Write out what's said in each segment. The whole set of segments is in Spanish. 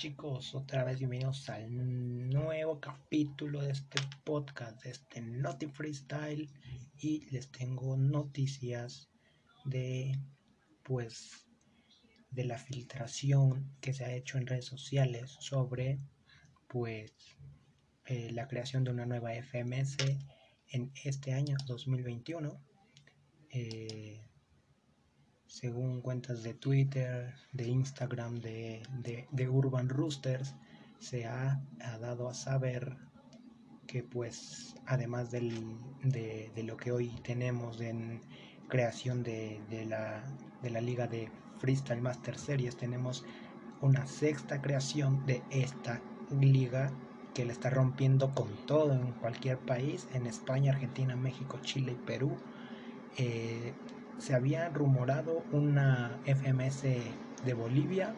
chicos? Otra vez bienvenidos al nuevo capítulo de este podcast, de este Naughty Freestyle. Y les tengo noticias de, pues, de la filtración que se ha hecho en redes sociales sobre, pues, eh, la creación de una nueva FMS en este año 2021. Eh, según cuentas de Twitter, de Instagram, de, Urban Roosters, se ha, dado a saber que pues además de, lo que hoy tenemos en creación de, la, de la liga de Freestyle Master Series, tenemos una sexta creación de esta liga que le está rompiendo con todo en cualquier país, en España, Argentina, México, Chile y Perú. Eh, se había rumorado una FMS de Bolivia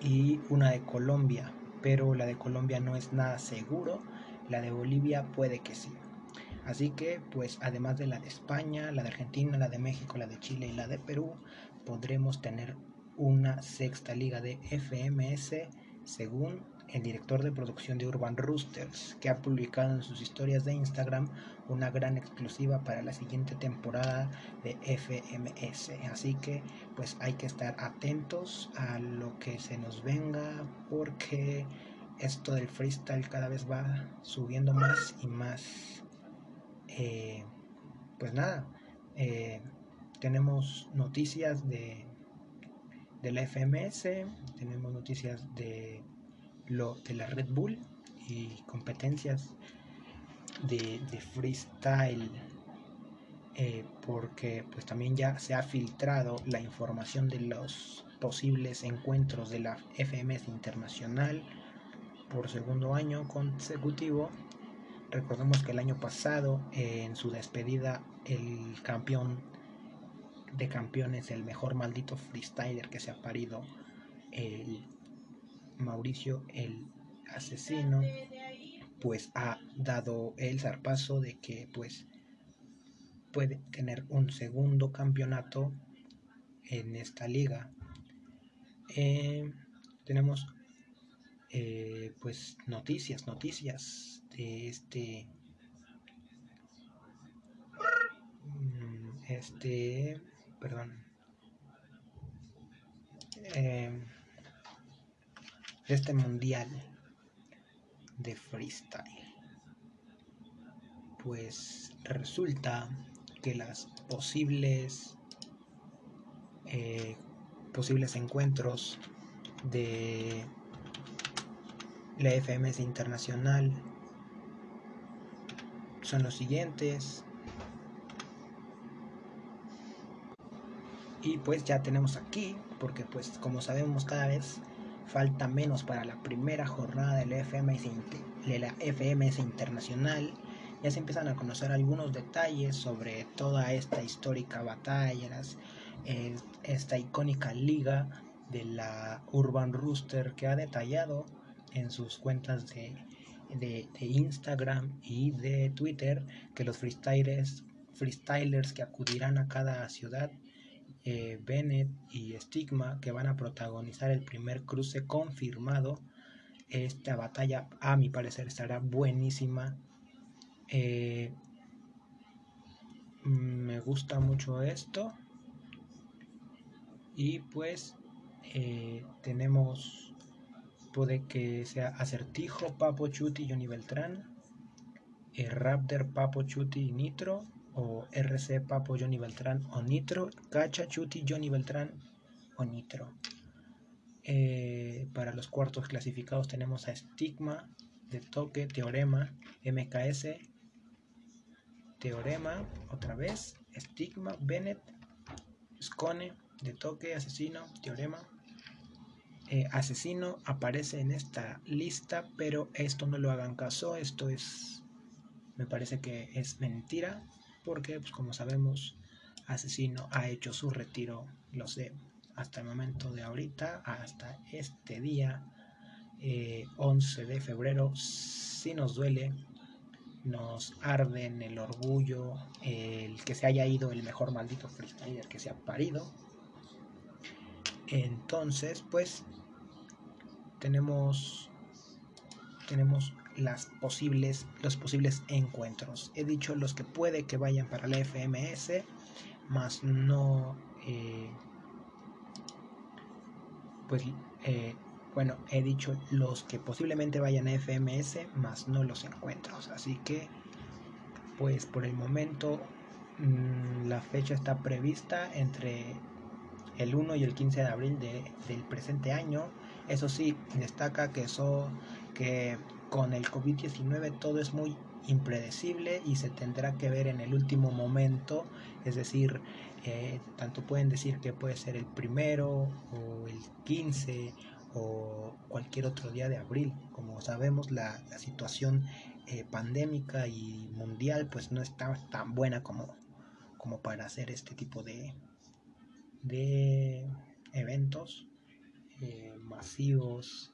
y una de Colombia, pero la de Colombia no es nada seguro, la de Bolivia puede que sí. Así que, pues además de la de España, la de Argentina, la de México, la de Chile y la de Perú, podremos tener una sexta liga de FMS según el director de producción de Urban Roosters, que ha publicado en sus historias de Instagram una gran exclusiva para la siguiente temporada de FMS. Así que pues hay que estar atentos a lo que se nos venga porque esto del freestyle cada vez va subiendo más y más. Eh, pues nada, eh, tenemos noticias de, de la FMS, tenemos noticias de lo de la Red Bull y competencias de, freestyle eh, porque pues también ya se ha filtrado la información de los posibles encuentros de la FMS internacional por segundo año consecutivo. Recordemos que el año pasado en su despedida el campeón de campeones el mejor maldito freestyler que se ha parido el Mauricio el asesino pues ha dado el zarpazo de que pues puede tener un segundo campeonato en esta liga. Eh, tenemos eh, pues noticias, noticias de este mm, este perdón eh, de este mundial de freestyle. Pues resulta que las posibles eh, posibles encuentros de la FMS internacional son los siguientes y pues ya tenemos aquí porque pues como sabemos cada vez falta menos para la primera jornada de la FMS, de la FMS Internacional. Ya se empiezan a conocer algunos detalles sobre toda esta histórica batalla, esta icónica liga de la Urban Rooster que ha detallado en sus cuentas de, de, Instagram y de Twitter que los freestylers, freestylers que acudirán a cada ciudad eh, Bennett y Stigma que van a protagonizar el primer cruce confirmado. Esta batalla, a mi parecer, estará buenísima. Eh, me gusta mucho esto. Y pues eh, tenemos, puede que sea Acertijo, Papo Chuti, Johnny Beltrán, Raptor, Papo Chuti y Nitro, o RC Papo Johnny Beltrán o Nitro, Cacha Chuti Johnny Beltrán o Nitro. Eh, para los cuartos clasificados tenemos a Stigma, de Toque, Teorema, MKS, Teorema, otra vez, Stigma, Bennett, Scone, de Toque, Asesino, Teorema. Eh, asesino aparece en esta lista, pero esto no lo hagan caso, esto es, me parece que es mentira porque pues como sabemos Asesino ha hecho su retiro, lo sé, hasta el momento de ahorita, hasta este día 11 eh, de febrero, si nos duele, nos arde en el orgullo el que se haya ido el mejor maldito freestyler que se ha parido. Entonces, pues, tenemos tenemos las posibles los posibles encuentros he dicho los que puede que vayan para la FMS más no eh, pues eh, bueno he dicho los que posiblemente vayan a FMS más no los encuentros así que pues por el momento mm, la fecha está prevista entre el 1 y el 15 de abril del presente año. Eso sí, destaca que, eso, que con el COVID-19 todo es muy impredecible y se tendrá que ver en el último momento, es decir, eh, tanto pueden decir que puede ser el primero o el 15 o cualquier otro día de abril. Como sabemos, la, situación eh, pandémica y mundial pues no está tan buena como, como para hacer este tipo de, de eventos eh, masivos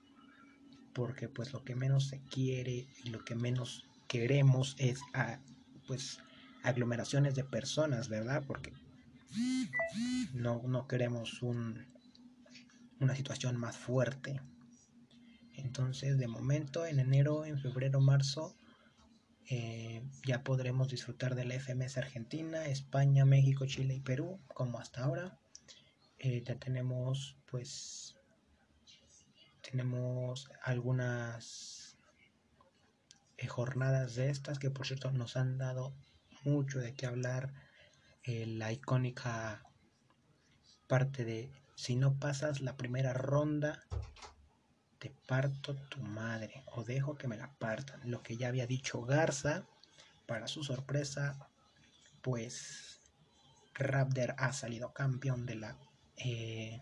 porque pues lo que menos se quiere y lo que menos queremos es pues aglomeraciones de personas verdad porque no, no queremos un, una situación más fuerte entonces de momento en enero en febrero marzo eh, ya podremos disfrutar de la FMS Argentina, España, México, Chile y Perú, como hasta ahora. Eh, ya tenemos, pues, tenemos algunas eh, jornadas de estas que, por cierto, nos han dado mucho de qué hablar. la icónica parte de si no pasas la primera ronda te parto tu madre o dejo que me la partan. Lo que ya había dicho Garza, para su sorpresa, pues Raptor ha salido campeón de la eh,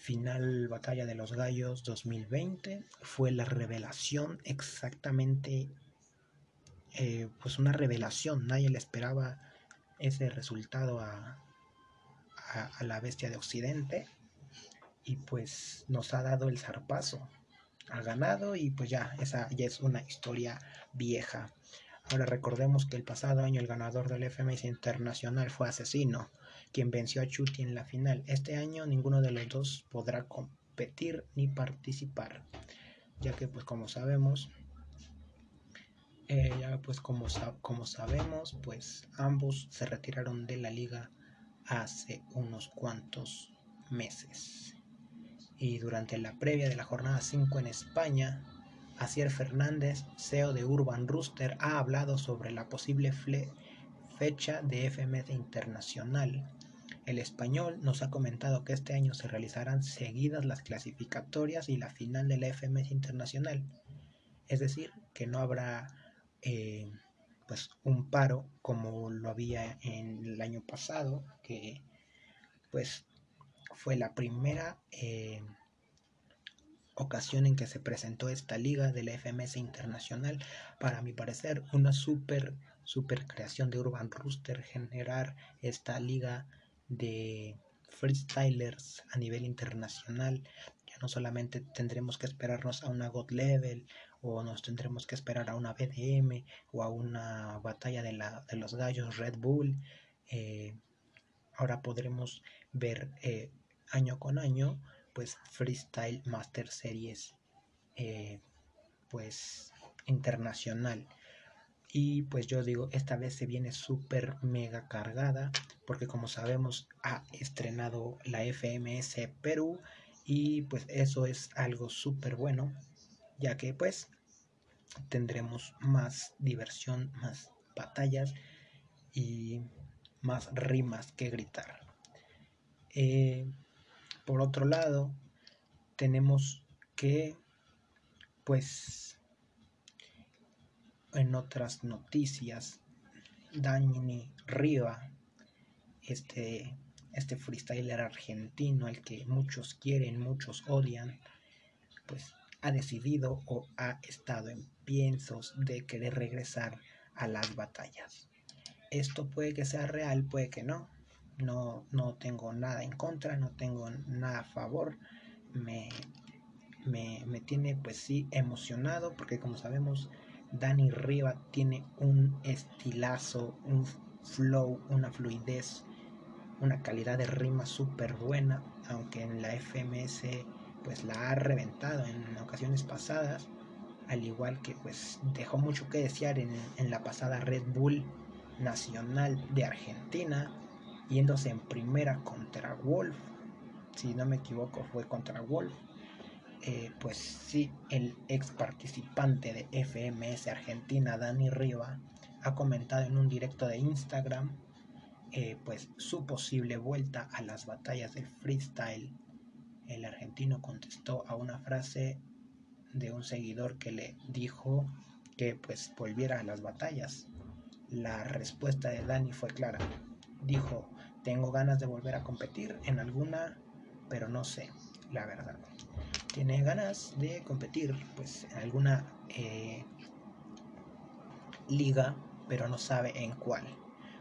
final batalla de los gallos 2020. Fue la revelación exactamente, eh, pues una revelación. Nadie le esperaba ese resultado a, a la bestia de Occidente y pues nos ha dado el zarpazo. Ha ganado y pues ya, esa ya es una historia vieja. Ahora recordemos que el pasado año el ganador del FMS Internacional fue Asesino, quien venció a Chuti en la final. Este año ninguno de los dos podrá competir ni participar, ya que pues como sabemos, eh, ya pues como, como sabemos, pues ambos se retiraron de la liga hace unos cuantos meses y durante la previa de la jornada 5 en España, Asier Fernández, CEO de Urban Rooster, ha hablado sobre la posible fecha de FMS Internacional. El español nos ha comentado que este año se realizarán seguidas las clasificatorias y la final de la FMS Internacional. Es decir, que no habrá eh, pues un paro como lo había en el año pasado, que pues fue la primera eh, ocasión en que se presentó esta liga de la FMS Internacional. Para mi parecer, una super, super creación de Urban Rooster generar esta liga de freestylers a nivel internacional. Ya no solamente tendremos que esperarnos a una God Level o nos tendremos que esperar a una BDM o a una batalla de, la, de los gallos Red Bull. Eh, ahora podremos ver eh, año con año, pues Freestyle Master Series, eh, pues internacional. Y pues yo digo, esta vez se viene súper mega cargada, porque como sabemos ha estrenado la FMS Perú y pues eso es algo súper bueno, ya que pues tendremos más diversión, más batallas y más rimas que gritar. Eh, por otro lado, tenemos que, pues, en otras noticias, Dani Riva, este, este freestyler argentino, el que muchos quieren, muchos odian, pues ha decidido o ha estado en piensos de querer regresar a las batallas. Esto puede que sea real, puede que no, no, no tengo nada en contra, no tengo nada a favor. Me, me, me tiene pues sí emocionado porque como sabemos Dani Riva tiene un estilazo, un flow, una fluidez, una calidad de rima súper buena, aunque en la FMS pues la ha reventado en ocasiones pasadas, al igual que pues dejó mucho que desear en, en la pasada Red Bull Nacional de Argentina, yéndose en primera contra Wolf, si no me equivoco fue contra Wolf. Eh, pues sí, el ex participante de FMS Argentina, Dani Riva, ha comentado en un directo de Instagram eh, pues su posible vuelta a las batallas del freestyle. El argentino contestó a una frase de un seguidor que le dijo que pues volviera a las batallas. La respuesta de Dani fue clara. Dijo, tengo ganas de volver a competir en alguna, pero no sé, la verdad. Tiene ganas de competir pues en alguna eh, liga, pero no sabe en cuál.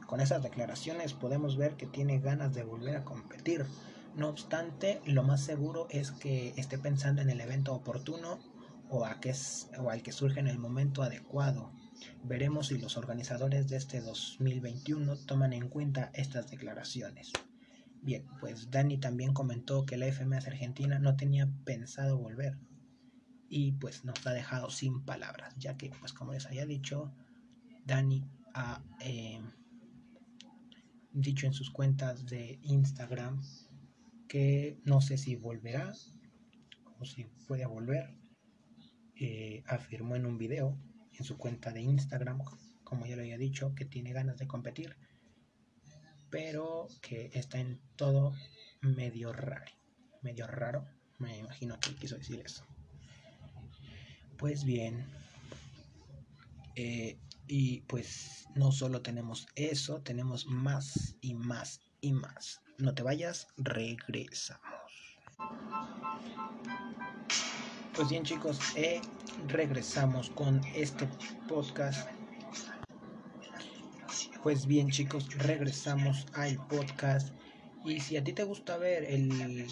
Con esas declaraciones podemos ver que tiene ganas de volver a competir. No obstante, lo más seguro es que esté pensando en el evento oportuno o, a que es, o al que surge en el momento adecuado. Veremos si los organizadores de este 2021 toman en cuenta estas declaraciones. Bien, pues Dani también comentó que la FMS Argentina no tenía pensado volver y pues nos ha dejado sin palabras, ya que pues como les había dicho, Dani ha eh, dicho en sus cuentas de Instagram que no sé si volverá o si puede volver. Eh, afirmó en un video en su cuenta de Instagram, como ya lo había dicho, que tiene ganas de competir, pero que está en todo medio raro. Medio raro, me imagino que quiso decir eso. Pues bien, eh, y pues no solo tenemos eso, tenemos más y más y más. No te vayas, regresamos. Pues bien chicos, eh, regresamos con este podcast. Pues bien chicos, regresamos al podcast. Y si a ti te gusta ver el,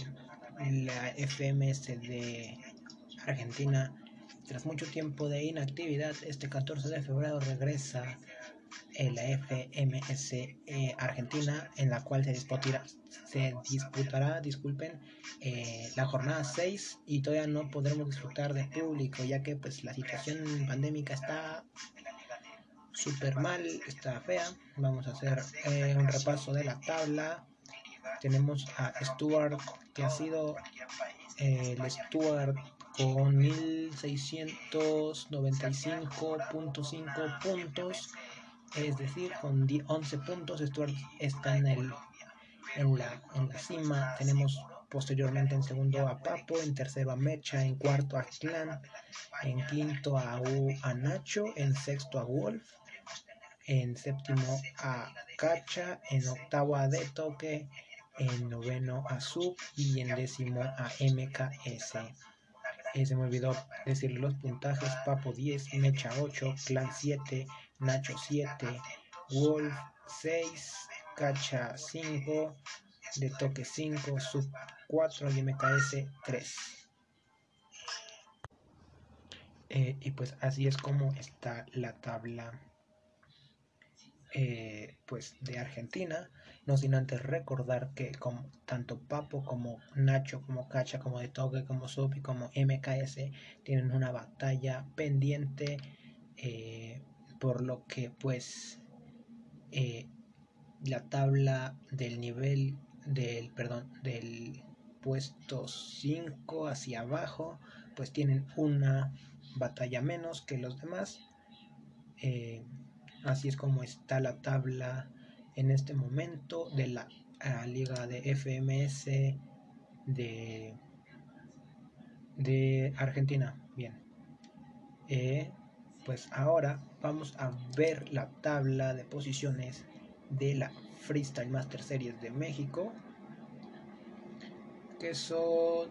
la FMS de Argentina, tras mucho tiempo de inactividad, este 14 de febrero regresa la FMS eh, Argentina, en la cual se disputará, se disputará disculpen, eh, la jornada 6 y todavía no podremos disfrutar de público, ya que pues la situación pandémica está súper mal, está fea. Vamos a hacer eh, un repaso de la tabla. Tenemos a Stuart, que ha sido el Stuart con 1695.5 puntos, es decir, con 11 puntos, Stuart está en, el, en, la, en la cima. Tenemos posteriormente en segundo a Papo, en tercero a Mecha, en cuarto a Clan, en quinto a, a Nacho, en sexto a Wolf, en séptimo a Cacha, en octavo a De Toque, en noveno a Sub y en décimo a MKS. Eh, se me olvidó decir los puntajes. Papo 10, Mecha 8, Clan 7, Nacho 7, Wolf 6, Cacha 5, De Toque 5, Sub 4 y MKS 3. Eh, y pues así es como está la tabla eh, pues de Argentina. No sin antes recordar que como, tanto Papo como Nacho, como Cacha, como De Toque, como Supi, como MKS tienen una batalla pendiente. Eh, por lo que pues eh, la tabla del nivel del perdón del puesto 5 hacia abajo pues tienen una batalla menos que los demás así es como está la tabla en este momento de la liga de FMS de, de Argentina. Bien. Eh, pues ahora vamos a ver la tabla de posiciones de la Freestyle Master Series de México. Que son...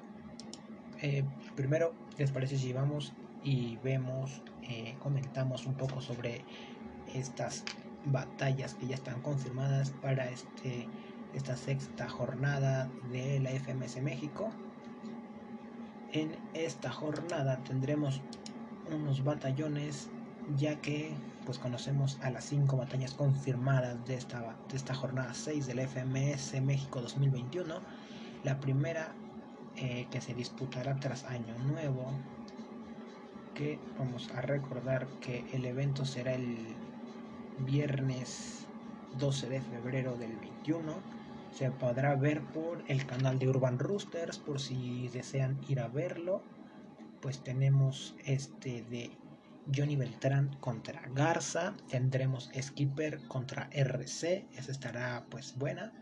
Eh, primero, ¿les parece si vamos y vemos, eh, comentamos un poco sobre estas batallas que ya están confirmadas para este, esta sexta jornada de la FMS México. En esta jornada tendremos unos batallones ya que pues conocemos a las cinco batallas confirmadas de esta, de esta jornada 6 del FMS México 2021. La primera eh, que se disputará tras Año Nuevo. Que vamos a recordar que el evento será el viernes 12 de febrero del 21. Se podrá ver por el canal de Urban Roosters por si desean ir a verlo. Pues tenemos este de Johnny Beltrán contra Garza. Tendremos Skipper contra RC. Esa estará pues buena.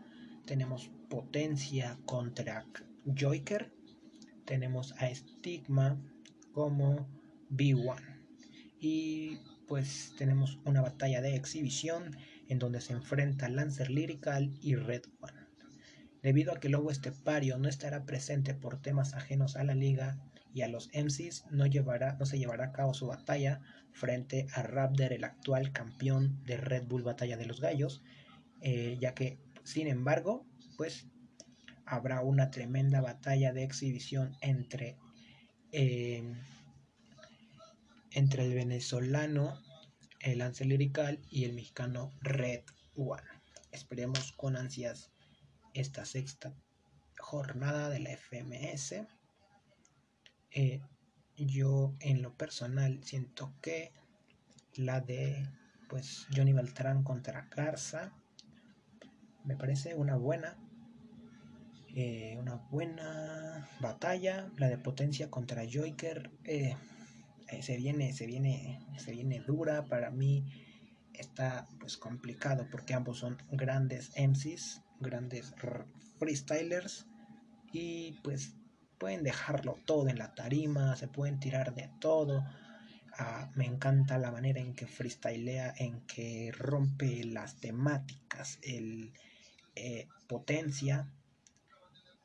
Tenemos Potencia contra Joker. Tenemos a Stigma como B1. Y pues tenemos una batalla de exhibición en donde se enfrenta Lancer Lyrical y Red One. Debido a que Lobo Estepario no estará presente por temas ajenos a la liga y a los MCs, no, llevará, no se llevará a cabo su batalla frente a Raptor, el actual campeón de Red Bull Batalla de los Gallos, eh, ya que, sin embargo, pues habrá una tremenda batalla de exhibición entre, eh, entre el venezolano el Lance Lirical y el mexicano Red One. Esperemos con ansias esta sexta jornada de la FMS. Eh, yo en lo personal siento que la de pues Johnny Beltrán contra Garza me parece una buena eh, una buena batalla la de potencia contra Joker eh, eh, se viene, se viene, se viene dura. Para mí está pues complicado porque ambos son grandes MCs, grandes freestylers y pues pueden dejarlo todo en la tarima, se pueden tirar de todo. Ah, me encanta la manera en que freestylea, en que rompe las temáticas, el eh, potencia.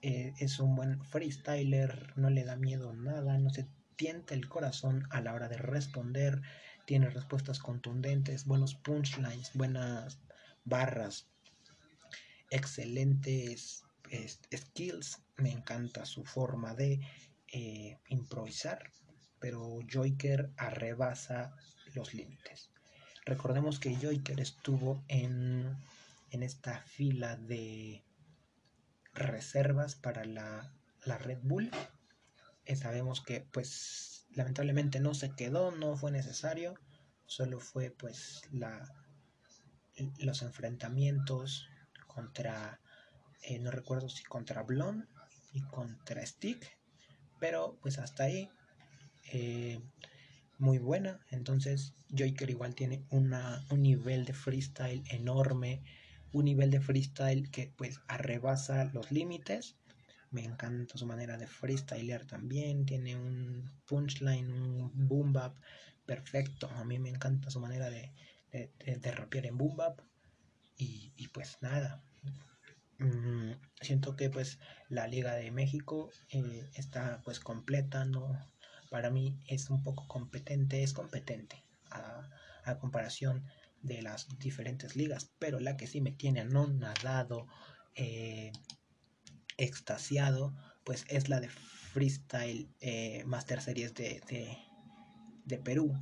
Eh, es un buen freestyler, no le da miedo nada, no se tienta el corazón a la hora de responder, tiene respuestas contundentes, buenos punchlines, buenas barras, excelentes skills, me encanta su forma de eh, improvisar, pero Joker arrebasa los límites. Recordemos que Joker estuvo en, en esta fila de reservas para la, la Red Bull eh, sabemos que pues lamentablemente no se quedó, no fue necesario, solo fue pues la, los enfrentamientos contra, eh, no recuerdo si contra Blon y contra Stick, pero pues hasta ahí eh, muy buena, entonces Joker igual tiene un nivel de freestyle enorme, un nivel de freestyle que pues arrebasa los límites me encanta su manera de freestylear también. Tiene un punchline, un boom bap perfecto. A mí me encanta su manera de, de, en boom bap. Y, pues nada. Mm, siento que pues la Liga de México eh, está pues completa. No, para mí es un poco competente. Es competente a, a comparación de las diferentes ligas. Pero la que sí me tiene anonadado. Eh, extasiado, pues es la de Freestyle eh, Master Series de, de, Perú,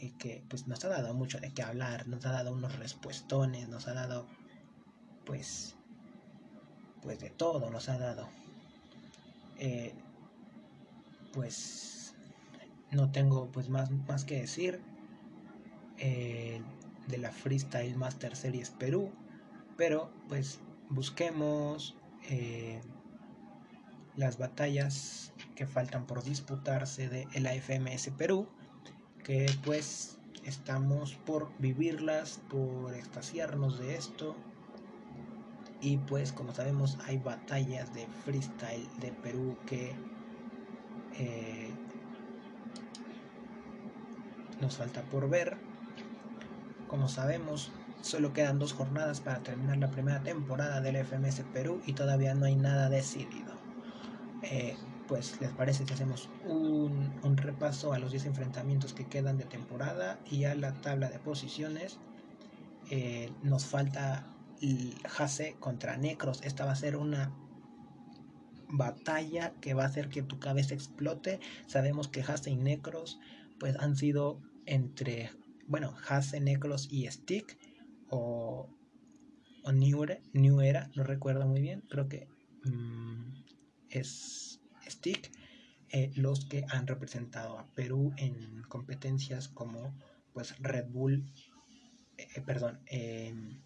y que pues nos ha dado mucho de qué hablar, nos ha dado unos respuestones, nos ha dado pues pues de todo nos ha dado. Eh, pues no tengo pues más, más que decir eh, de la Freestyle Master Series Perú, pero pues busquemos las batallas que faltan por disputarse de la FMS Perú, que pues estamos por vivirlas, por extasiarnos de esto. Y pues como sabemos hay batallas de freestyle de Perú que eh, nos falta por ver. Como sabemos, solo quedan dos jornadas para terminar la primera temporada del FMS Perú y todavía no hay nada decidido. Eh, pues les parece que hacemos un, repaso a los 10 enfrentamientos que quedan de temporada y a la tabla de posiciones. Eh, nos falta Hase contra Necros. Esta va a ser una batalla que va a hacer que tu cabeza explote. Sabemos que Hase y Necros pues han sido entre, bueno, Hase, Necros y Stick o, New, Era, no recuerdo muy bien. Creo que... Mm, es stick, eh, los que han representado a Perú en competencias como pues Red Bull, eh, perdón, en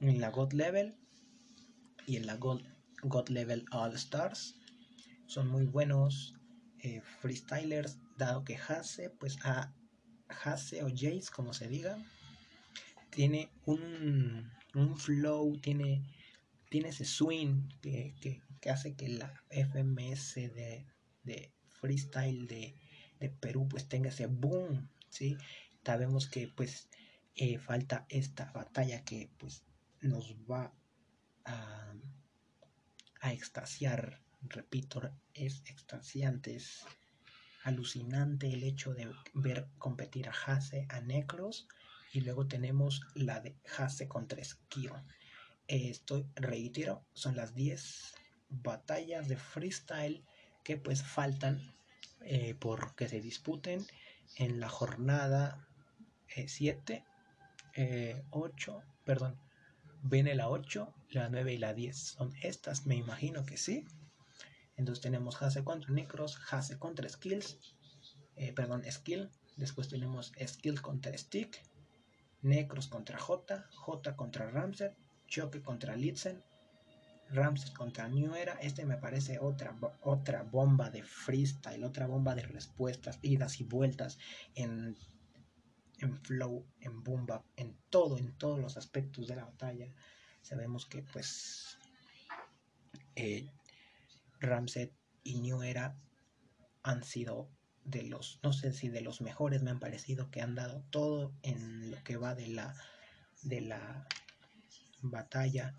la God Level y en la God, Level All Stars. Son muy buenos eh, freestylers, dado que Hase, pues a Hase o Jace, como se diga, tiene un, un flow, tiene, tiene ese swing que, que, hace que la FMS de, de freestyle de, de, Perú pues tenga ese boom, ¿sí? Sabemos que pues eh, falta esta batalla que pues nos va a, a extasiar, repito, es extasiante, es alucinante el hecho de ver competir a Hase, a Necros, y luego tenemos la de Hase contra Skiro. estoy, reitero, son las 10 batallas de freestyle que pues faltan eh, por que se disputen en la jornada 7, eh, 8, eh, perdón, viene la 8, la 9 y la 10. Son estas, me imagino que sí. Entonces tenemos Hase contra Necros, Hase contra Skills, eh, perdón, Skill. Después tenemos Skill contra Stick, Necros contra J, J contra Ramset, Choque contra Litzen, Ramset contra New Era. Este me parece otra, otra bomba de freestyle, otra bomba de respuestas, idas y vueltas en, en flow, en boom en todo, en todos los aspectos de la batalla. Sabemos que pues eh, Ramset y New Era han sido de los, no sé si de los mejores me han parecido que han dado todo en lo que va de la, de la batalla,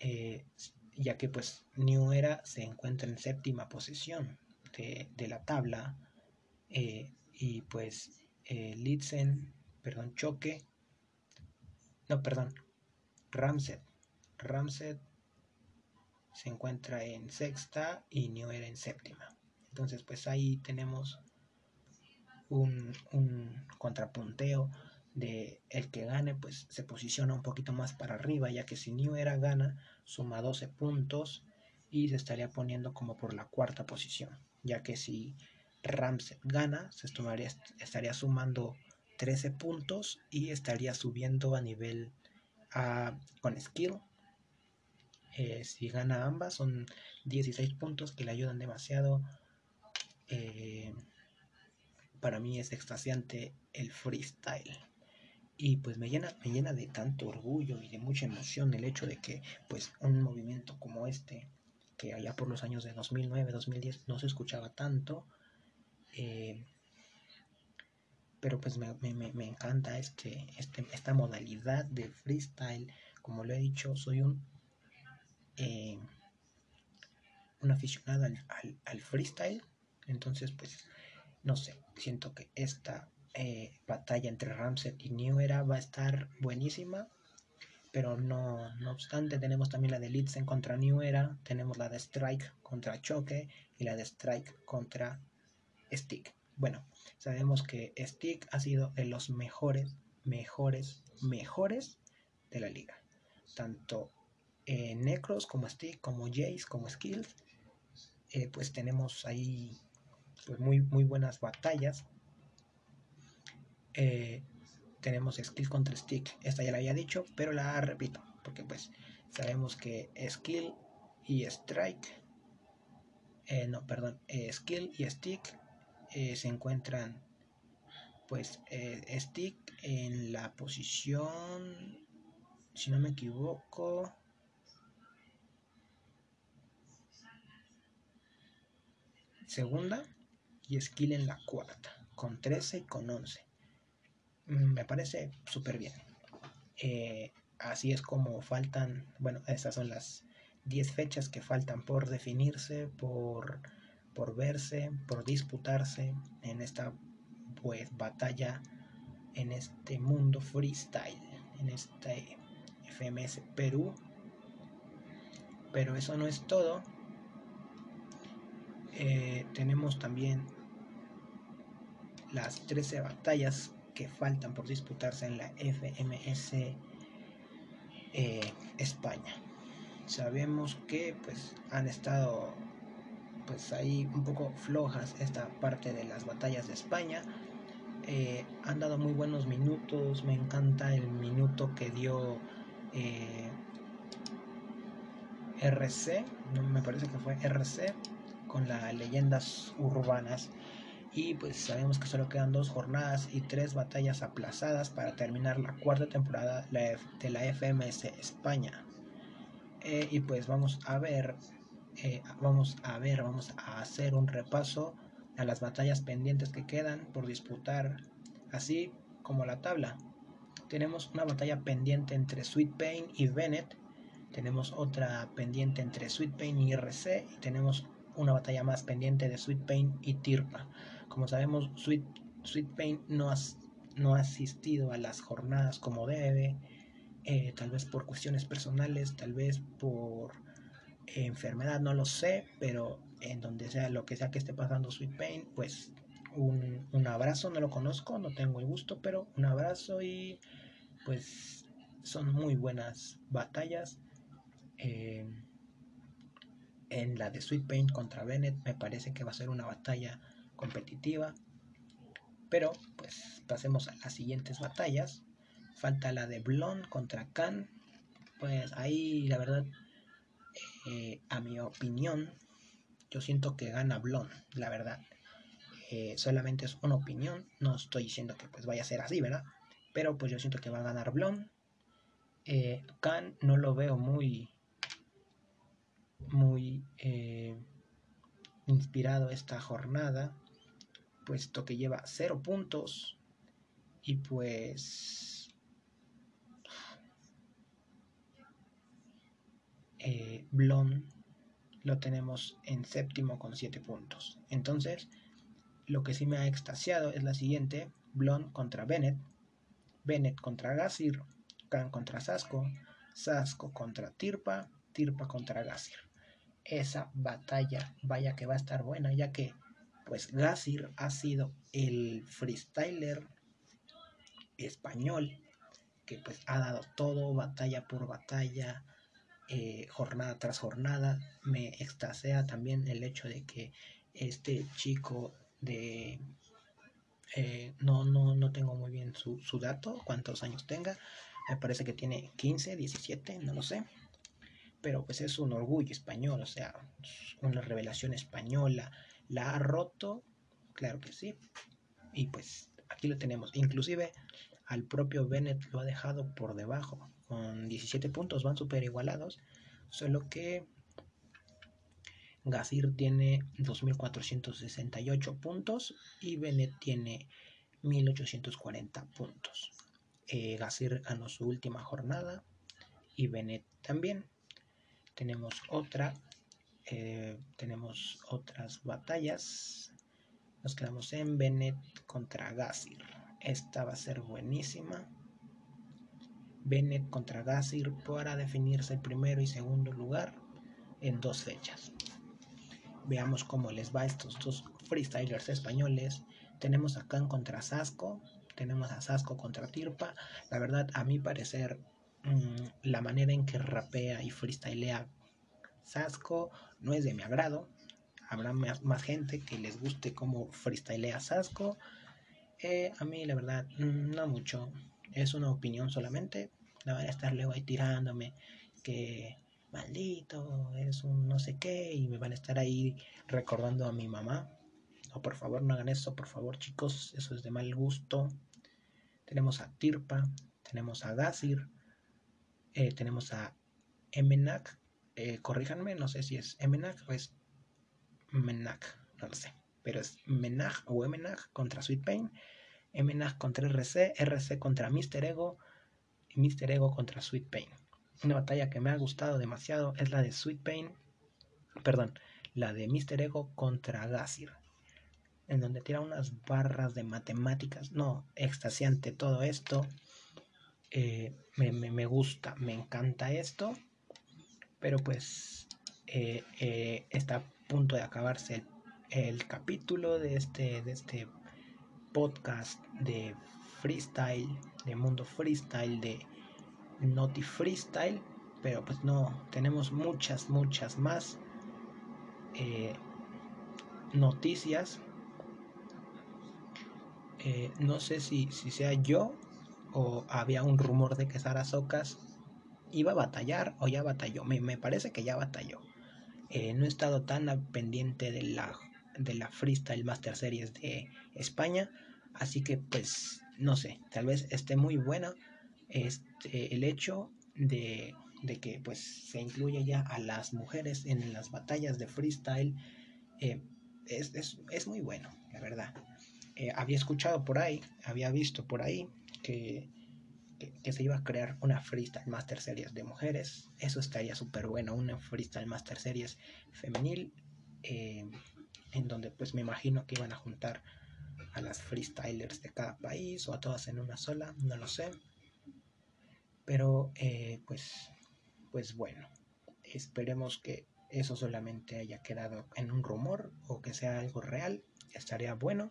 eh, ya que pues New Era se encuentra en séptima posición de, la tabla eh, y pues eh, Litzen, perdón, Choque, no, perdón, Ramset, Ramset se encuentra en sexta y New Era en séptima. Entonces, pues ahí tenemos un, contrapunteo de el que gane, pues se posiciona un poquito más para arriba, ya que si New Era gana, suma 12 puntos y se estaría poniendo como por la cuarta posición, ya que si Ramset gana, se estaría sumando 13 puntos y estaría subiendo a nivel a, con skill. Eh, si gana ambas, son 16 puntos que le ayudan demasiado eh, para mí es extasiante el freestyle. Y pues me llena, me llena de tanto orgullo y de mucha emoción el hecho de que pues un movimiento como este, que allá por los años de 2009, 2010 no se escuchaba tanto, eh, pero pues me, encanta este, este, esta modalidad de freestyle. Como lo he dicho, soy un, eh, un aficionado al freestyle entonces, pues, no sé, siento que esta eh, batalla entre Ramset y New Era va a estar buenísima. Pero no, no obstante, tenemos también la de Litzen contra New Era, tenemos la de Strike contra Choque y la de Strike contra Stick. Bueno, sabemos que Stick ha sido de los mejores, mejores, mejores de la liga. Tanto Necros como Stick, como Jace, como Skills. Eh, pues tenemos ahí pues muy, muy buenas batallas. Eh, tenemos skill contra stick. Esta ya la había dicho, pero la repito, porque pues sabemos que skill y strike, eh, no, perdón, eh, skill y stick se encuentran, pues stick en la posición, si no me equivoco, segunda y Skill en la cuarta, con 13 y con 11. Me parece súper bien. Eh, así es como faltan, bueno, estas son las 10 fechas que faltan por definirse, por, por verse, por disputarse en esta pues batalla, en este mundo freestyle, en este FMS Perú. Pero eso no es todo. Eh, tenemos también las 13 batallas que faltan por disputarse en la FMS eh, España. Sabemos que pues han estado pues ahí un poco flojas esta parte de las batallas de España. Eh, han dado muy buenos minutos, me encanta el minuto que dio eh, RC, me parece que fue RC, con las leyendas urbanas. Y pues sabemos que solo quedan dos jornadas y tres batallas aplazadas para terminar la cuarta temporada de la FMS España. Eh, y pues vamos a ver, eh, vamos a ver, vamos a hacer un repaso a las batallas pendientes que quedan por disputar, así como la tabla. Tenemos una batalla pendiente entre Sweet Pain y Bennett. Tenemos otra pendiente entre Sweet Pain y RC. Y tenemos una batalla más pendiente de Sweet Pain y Tirpa. Como sabemos, Sweet, Sweet Pain no, no ha asistido a las jornadas como debe. Eh, tal vez por cuestiones personales, tal vez por enfermedad, no lo sé, pero en donde sea lo que sea que esté pasando Sweet Pain, pues un, un, abrazo, no lo conozco, no tengo el gusto, pero un abrazo y pues son muy buenas batallas. Eh, en la de Sweet Pain contra Bennett me parece que va a ser una batalla competitiva. Pero pues pasemos a las siguientes batallas. Falta la de Blonde contra Khan. Pues ahí la verdad, eh, a mi opinión, yo siento que gana Blonde, la verdad. Eh, solamente es una opinión, no estoy diciendo que pues vaya a ser así, ¿verdad? Pero pues yo siento que va a ganar Blonde. Eh, Khan no lo veo muy muy eh, inspirado esta jornada, puesto que lleva cero puntos y pues eh, Blon lo tenemos en séptimo con siete puntos. Entonces, lo que sí me ha extasiado es la siguiente: Blon contra Bennett, Bennett contra Gassir, Khan contra Sasco, Sasco contra Tirpa, Tirpa contra Gassir esa batalla vaya que va a estar buena, ya que pues Gassir ha sido el freestyler español que pues ha dado todo, batalla por batalla, eh, jornada tras jornada. Me extasea también el hecho de que este chico de... Eh, no, no, no tengo muy bien su, su dato, cuántos años tenga. Me parece que tiene 15, 17, no lo sé pero pues es un orgullo español, o sea, una revelación española. ¿La ha roto? Claro que sí. Y pues aquí lo tenemos. Inclusive al propio Bennett lo ha dejado por debajo. Con 17 puntos van super igualados. Solo que Gazir tiene 2.468 puntos y Bennett tiene 1.840 puntos. Eh, Gazir ganó su última jornada y Bennett también tenemos otra eh, tenemos otras batallas. Nos quedamos en Bennett contra Gassir esta va a ser buenísima. Bennett contra Gassir para definirse el primero y segundo lugar en dos fechas. Veamos cómo les va a estos dos freestylers españoles. Tenemos a Khan contra Sasco. Tenemos a Sasco contra Tirpa. La verdad a mi parecer Mm, la manera en que rapea y freestylea Sasco no es de mi agrado. Habrá más, gente que les guste cómo freestylea Sasco. Eh, a mí, la verdad, mm, no mucho. Es una opinión solamente. La van a estar luego ahí tirándome que maldito, es un no sé qué. Y me van a estar ahí recordando a mi mamá. No, por favor, no hagan eso, por favor, chicos. Eso es de mal gusto. Tenemos a Tirpa, tenemos a Gazir eh, tenemos a Emenac, eh, corríjanme, no sé si es Emenac o es Menac, no lo sé, pero es Menac o Emenac contra Sweet Pain, Emenac contra RC, RC contra Mr. Ego y Mr. Ego contra Sweet Pain. Una batalla que me ha gustado demasiado es la de Sweet Pain, perdón, la de Mr. Ego contra Gazir, en donde tira unas barras de matemáticas, no, extasiante todo esto. Eh, me, gusta, me encanta esto, pero pues eh, eh, está a punto de acabarse el, capítulo de este, de este podcast de freestyle, de mundo freestyle, de Noti Freestyle, pero pues no, tenemos muchas, muchas más. noticias. Eh, no sé si, si sea yo o había un rumor de que Sara Socas iba a batallar o ya batalló. Me, me parece que ya batalló. Eh, no he estado tan pendiente de la, de la Freestyle Master Series de España. Así que pues no sé, tal vez esté muy buena este, el hecho de, de que pues se incluye ya a las mujeres en las batallas de freestyle. Eh, es, es, es, muy bueno, la verdad. Eh, había escuchado por ahí, había visto por ahí que que, se iba a crear una Freestyle Master Series de mujeres. Eso estaría súper bueno, una Freestyle Master Series femenil, eh, en donde pues me imagino que iban a juntar a las freestylers de cada país o a todas en una sola, no lo sé. Pero eh, pues, pues bueno, esperemos que eso solamente haya quedado en un rumor o que sea algo real, estaría bueno.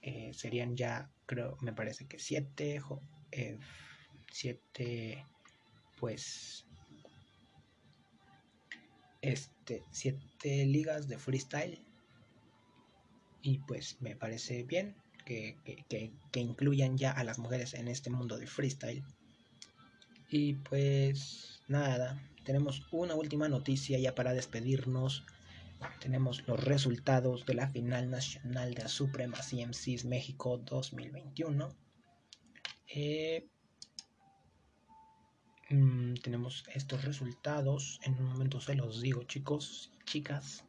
Eh, serían ya, creo, me parece que siete siete pues este siete ligas de freestyle. Y pues me parece bien que, que, incluyan ya a las mujeres en este mundo de freestyle. Y pues nada tenemos una última noticia ya para despedirnos. Tenemos los resultados de la final nacional de Suprema CMCs México 2021 eh, Mm, tenemos estos resultados. En un momento se los digo, chicos, chicas.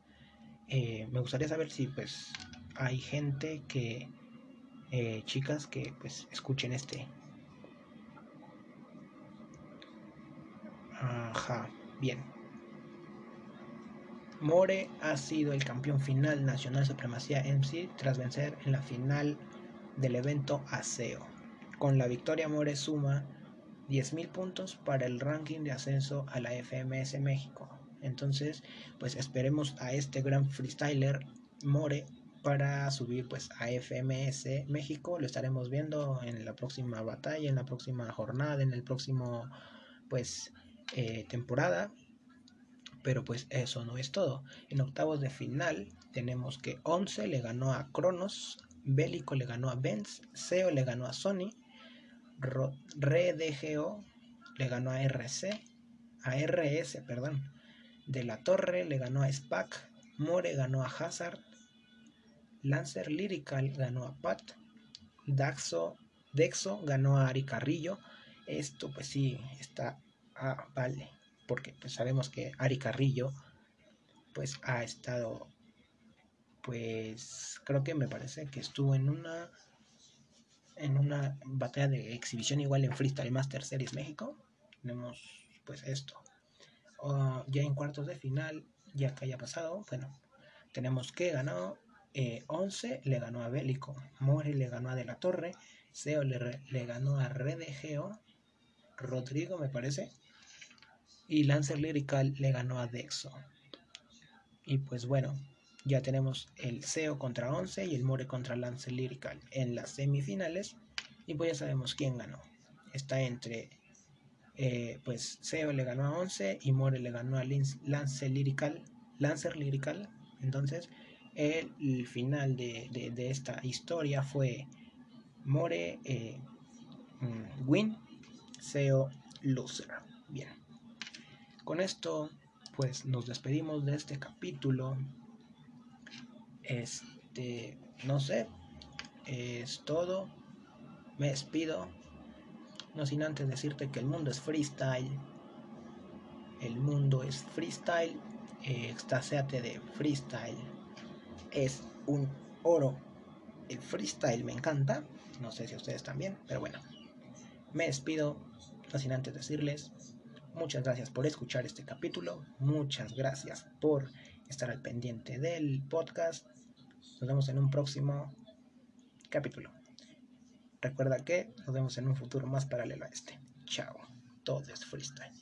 Eh, me gustaría saber si pues hay gente que, eh, chicas, que pues escuchen este. Ajá, bien. More ha sido el campeón final nacional supremacía MC tras vencer en la final del evento ASEO. Con la victoria More suma 10.000 puntos para el ranking de ascenso a la FMS México. Entonces, pues esperemos a este gran freestyler More para subir pues a FMS México. Lo estaremos viendo en la próxima batalla, en la próxima jornada, en el próximo pues eh, temporada. Pero pues eso no es todo. En octavos de final tenemos que 11 le ganó a Cronos, Bélico le ganó a Benz, Seo le ganó a Sony, RDGO le ganó a RC, a RS, perdón. De la Torre le ganó a SPAC, More ganó a Hazard, Lancer Lyrical ganó a Pat, Daxo, Dexo ganó a Ari Carrillo. Esto pues sí está ah, vale, porque pues sabemos que Ari Carrillo pues ha estado pues creo que me parece que estuvo en una en una batalla de exhibición igual en Freestyle Master Series México. Tenemos pues esto. ya en cuartos de final, ya que haya pasado, bueno, tenemos que ganó 11, eh, le ganó a Bélico, More le ganó a De la Torre, Seo le, le ganó a Redegeo, Rodrigo me parece, y Lancer Lyrical le ganó a Dexo. Y pues bueno, ya tenemos el SEO contra 11 y el More contra Lance Lyrical en las semifinales. Y pues ya sabemos quién ganó. Está entre, eh, pues SEO le ganó a 11 y More le ganó a Lance Lyrical, Lancer Lyrical. Entonces, el, final de, esta historia fue More eh, mm, win, SEO loser. Bien. Con esto, pues nos despedimos de este capítulo este, no sé, es todo. Me despido. No sin antes decirte que el mundo es freestyle. El mundo es freestyle. Eh, de freestyle. Es un oro. El freestyle me encanta. No sé si ustedes también, pero bueno. Me despido. No sin antes decirles muchas gracias por escuchar este capítulo. Muchas gracias por estar al pendiente del podcast. Nos vemos en un próximo capítulo. Recuerda que nos vemos en un futuro más paralelo a este. Chao. Todo es freestyle.